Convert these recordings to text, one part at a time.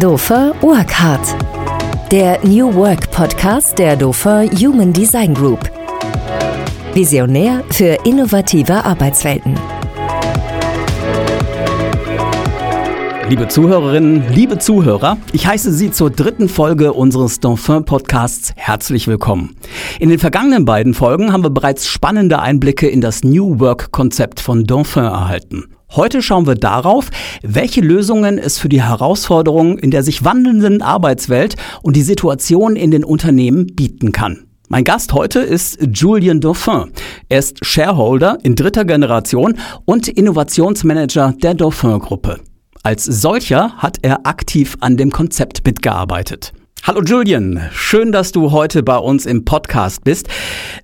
Dofer Work Hard. Der New Work Podcast der Dofer Human Design Group. Visionär für innovative Arbeitswelten. Liebe Zuhörerinnen, liebe Zuhörer, ich heiße Sie zur dritten Folge unseres Dauphin Podcasts herzlich willkommen. In den vergangenen beiden Folgen haben wir bereits spannende Einblicke in das New Work Konzept von Dauphin erhalten. Heute schauen wir darauf, welche Lösungen es für die Herausforderungen in der sich wandelnden Arbeitswelt und die Situation in den Unternehmen bieten kann. Mein Gast heute ist Julien Dauphin. Er ist Shareholder in dritter Generation und Innovationsmanager der Dauphin Gruppe. Als solcher hat er aktiv an dem Konzept mitgearbeitet. Hallo Julian, schön, dass du heute bei uns im Podcast bist.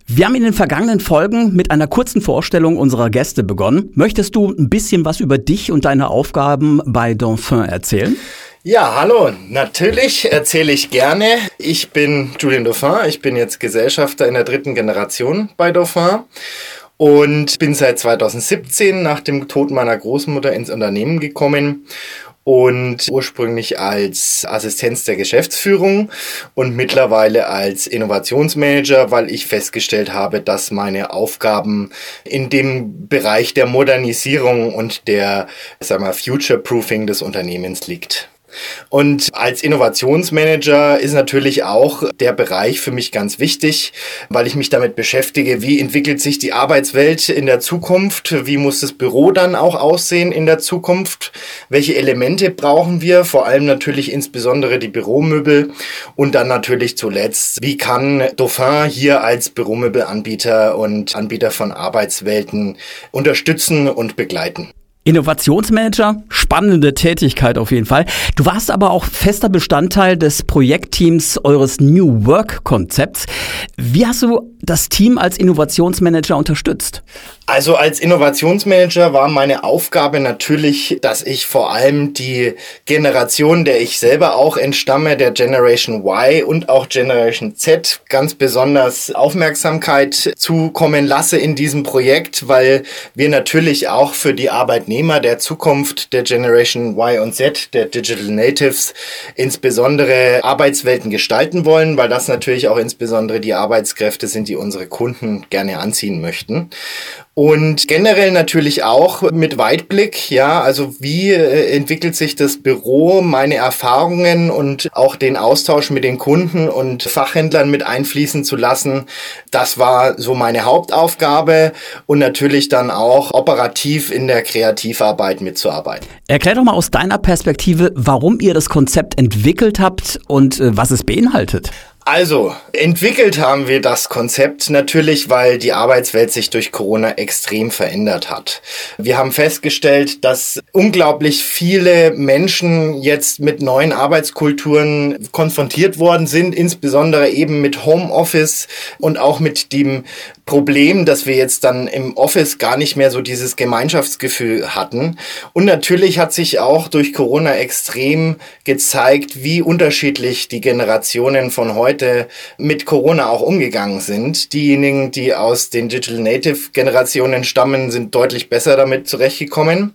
Wir haben in den vergangenen Folgen mit einer kurzen Vorstellung unserer Gäste begonnen. Möchtest du ein bisschen was über dich und deine Aufgaben bei Dauphin erzählen? Ja, hallo. Natürlich erzähle ich gerne. Ich bin Julien Dauphin. Ich bin jetzt Gesellschafter in der dritten Generation bei Dauphin und bin seit 2017 nach dem Tod meiner Großmutter ins Unternehmen gekommen und ursprünglich als Assistenz der Geschäftsführung und mittlerweile als Innovationsmanager, weil ich festgestellt habe, dass meine Aufgaben in dem Bereich der Modernisierung und der, sag mal, Future Proofing des Unternehmens liegt. Und als Innovationsmanager ist natürlich auch der Bereich für mich ganz wichtig, weil ich mich damit beschäftige, wie entwickelt sich die Arbeitswelt in der Zukunft, wie muss das Büro dann auch aussehen in der Zukunft, welche Elemente brauchen wir, vor allem natürlich insbesondere die Büromöbel. Und dann natürlich zuletzt, wie kann Dauphin hier als Büromöbelanbieter und Anbieter von Arbeitswelten unterstützen und begleiten. Innovationsmanager, spannende Tätigkeit auf jeden Fall. Du warst aber auch fester Bestandteil des Projektteams eures New Work Konzepts. Wie hast du das Team als Innovationsmanager unterstützt? Also als Innovationsmanager war meine Aufgabe natürlich, dass ich vor allem die Generation, der ich selber auch entstamme, der Generation Y und auch Generation Z, ganz besonders Aufmerksamkeit zukommen lasse in diesem Projekt, weil wir natürlich auch für die Arbeitnehmer der Zukunft der Generation Y und Z, der Digital Natives, insbesondere Arbeitswelten gestalten wollen, weil das natürlich auch insbesondere die Arbeitskräfte sind, die unsere Kunden gerne anziehen möchten. Und generell natürlich auch mit Weitblick, ja, also wie äh, entwickelt sich das Büro, meine Erfahrungen und auch den Austausch mit den Kunden und Fachhändlern mit einfließen zu lassen. Das war so meine Hauptaufgabe und natürlich dann auch operativ in der Kreativarbeit mitzuarbeiten. Erklär doch mal aus deiner Perspektive, warum ihr das Konzept entwickelt habt und äh, was es beinhaltet. Also, entwickelt haben wir das Konzept natürlich, weil die Arbeitswelt sich durch Corona extrem verändert hat. Wir haben festgestellt, dass unglaublich viele Menschen jetzt mit neuen Arbeitskulturen konfrontiert worden sind, insbesondere eben mit Homeoffice und auch mit dem Problem, dass wir jetzt dann im Office gar nicht mehr so dieses Gemeinschaftsgefühl hatten. Und natürlich hat sich auch durch Corona extrem gezeigt, wie unterschiedlich die Generationen von heute heute mit Corona auch umgegangen sind. Diejenigen, die aus den Digital Native Generationen stammen, sind deutlich besser damit zurechtgekommen.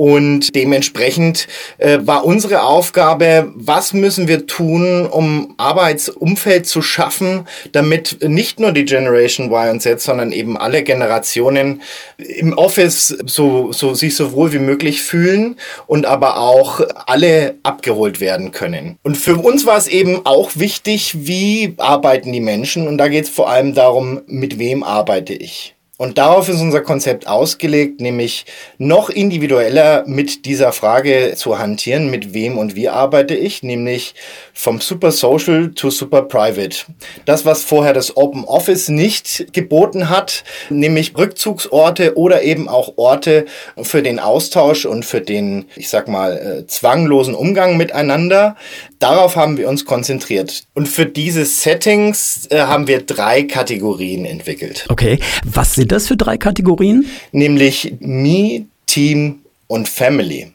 Und dementsprechend äh, war unsere Aufgabe, was müssen wir tun, um Arbeitsumfeld zu schaffen, damit nicht nur die Generation Y und Z, sondern eben alle Generationen im Office so, so sich so wohl wie möglich fühlen und aber auch alle abgeholt werden können. Und für uns war es eben auch wichtig, wie arbeiten die Menschen. Und da geht es vor allem darum, mit wem arbeite ich. Und darauf ist unser Konzept ausgelegt, nämlich noch individueller mit dieser Frage zu hantieren, mit wem und wie arbeite ich, nämlich vom Super Social to Super Private. Das, was vorher das Open Office nicht geboten hat, nämlich Rückzugsorte oder eben auch Orte für den Austausch und für den, ich sag mal, äh, zwanglosen Umgang miteinander. Darauf haben wir uns konzentriert. Und für diese Settings äh, haben wir drei Kategorien entwickelt. Okay, was sind das für drei Kategorien? Nämlich Me, Team und Family.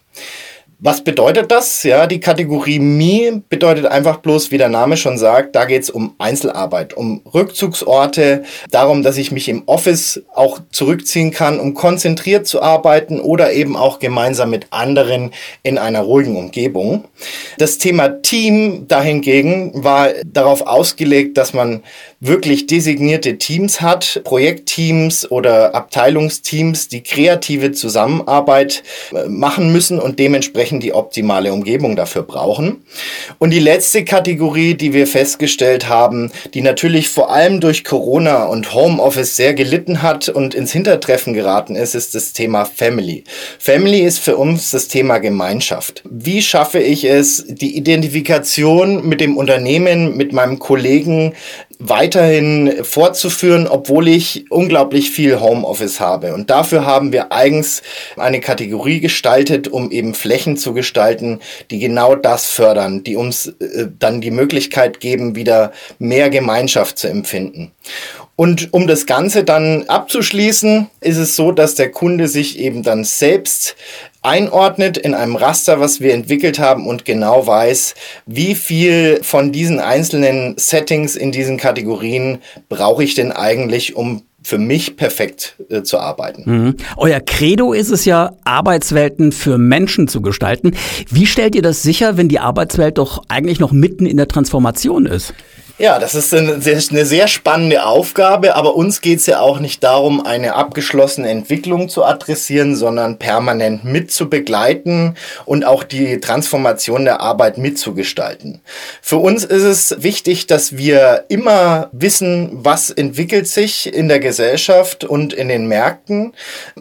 Was bedeutet das? Ja, die Kategorie Me bedeutet einfach bloß, wie der Name schon sagt, da geht es um Einzelarbeit, um Rückzugsorte, darum, dass ich mich im Office auch zurückziehen kann, um konzentriert zu arbeiten oder eben auch gemeinsam mit anderen in einer ruhigen Umgebung. Das Thema Team dahingegen war darauf ausgelegt, dass man wirklich designierte Teams hat, Projektteams oder Abteilungsteams, die kreative Zusammenarbeit äh, machen müssen und dementsprechend die optimale Umgebung dafür brauchen. Und die letzte Kategorie, die wir festgestellt haben, die natürlich vor allem durch Corona und Homeoffice sehr gelitten hat und ins Hintertreffen geraten ist, ist das Thema Family. Family ist für uns das Thema Gemeinschaft. Wie schaffe ich es, die Identifikation mit dem Unternehmen, mit meinem Kollegen weiterhin fortzuführen, obwohl ich unglaublich viel Homeoffice habe. Und dafür haben wir eigens eine Kategorie gestaltet, um eben Flächen zu gestalten, die genau das fördern, die uns äh, dann die Möglichkeit geben, wieder mehr Gemeinschaft zu empfinden. Und um das Ganze dann abzuschließen, ist es so, dass der Kunde sich eben dann selbst einordnet in einem Raster, was wir entwickelt haben und genau weiß, wie viel von diesen einzelnen Settings in diesen Kategorien brauche ich denn eigentlich, um für mich perfekt äh, zu arbeiten. Mhm. Euer Credo ist es ja, Arbeitswelten für Menschen zu gestalten. Wie stellt ihr das sicher, wenn die Arbeitswelt doch eigentlich noch mitten in der Transformation ist? Ja, das ist eine sehr, spannende Aufgabe, aber uns geht es ja auch nicht darum, eine abgeschlossene Entwicklung zu adressieren, sondern permanent mitzubegleiten und auch die Transformation der Arbeit mitzugestalten. Für uns ist es wichtig, dass wir immer wissen, was entwickelt sich in der Gesellschaft und in den Märkten,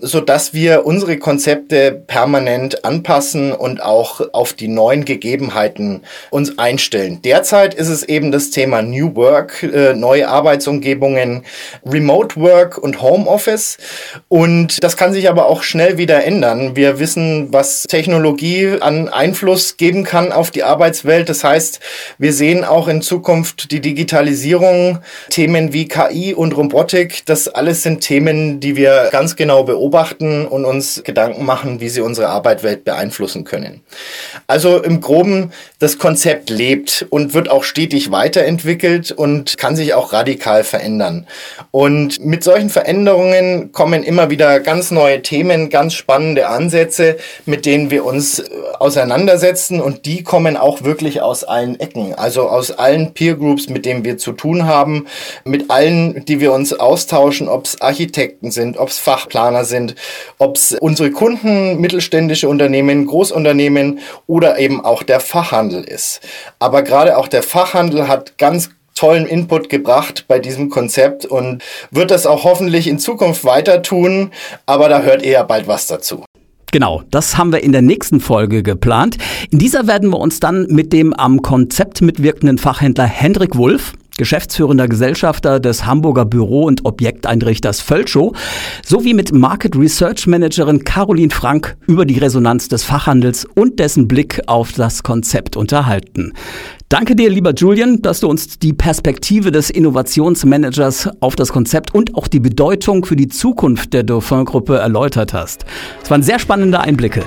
so dass wir unsere Konzepte permanent anpassen und auch auf die neuen Gegebenheiten uns einstellen. Derzeit ist es eben das Thema New Work, äh, neue Arbeitsumgebungen, Remote Work und Homeoffice. Und das kann sich aber auch schnell wieder ändern. Wir wissen, was Technologie an Einfluss geben kann auf die Arbeitswelt. Das heißt, wir sehen auch in Zukunft die Digitalisierung, Themen wie KI und Robotik. Das alles sind Themen, die wir ganz genau beobachten und uns Gedanken machen, wie sie unsere Arbeitswelt beeinflussen können. Also im Groben, das Konzept lebt und wird auch stetig weiterentwickelt entwickelt und kann sich auch radikal verändern. Und mit solchen Veränderungen kommen immer wieder ganz neue Themen, ganz spannende Ansätze, mit denen wir uns äh, auseinandersetzen und die kommen auch wirklich aus allen Ecken, also aus allen Peer Groups, mit denen wir zu tun haben, mit allen, die wir uns austauschen, ob es Architekten sind, ob es Fachplaner sind, ob es unsere Kunden, mittelständische Unternehmen, Großunternehmen oder eben auch der Fachhandel ist. Aber gerade auch der Fachhandel hat ganz tollen Input gebracht bei diesem Konzept und wird das auch hoffentlich in Zukunft weiter tun, aber da hört ja bald was dazu. Genau, das haben wir in der nächsten Folge geplant. In dieser werden wir uns dann mit dem am Konzept mitwirkenden Fachhändler Hendrik Wulff geschäftsführender Gesellschafter des Hamburger Büro- und Objekteinrichters Völschow, sowie mit Market Research Managerin Caroline Frank über die Resonanz des Fachhandels und dessen Blick auf das Konzept unterhalten. Danke dir, lieber Julian, dass du uns die Perspektive des Innovationsmanagers auf das Konzept und auch die Bedeutung für die Zukunft der Dauphin-Gruppe erläutert hast. Es waren sehr spannende Einblicke.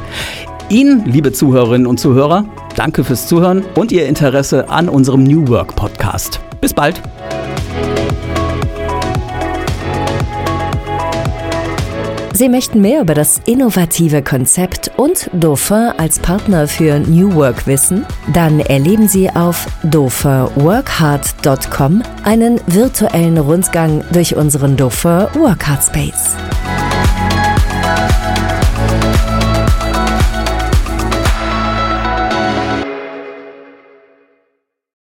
Ihnen, liebe Zuhörerinnen und Zuhörer, danke fürs Zuhören und Ihr Interesse an unserem New Work Podcast. Bis bald. Sie möchten mehr über das innovative Konzept und Dauphin als Partner für New Work wissen? Dann erleben Sie auf dauphinworkhard.com einen virtuellen Rundgang durch unseren Dauphin Workhard Space.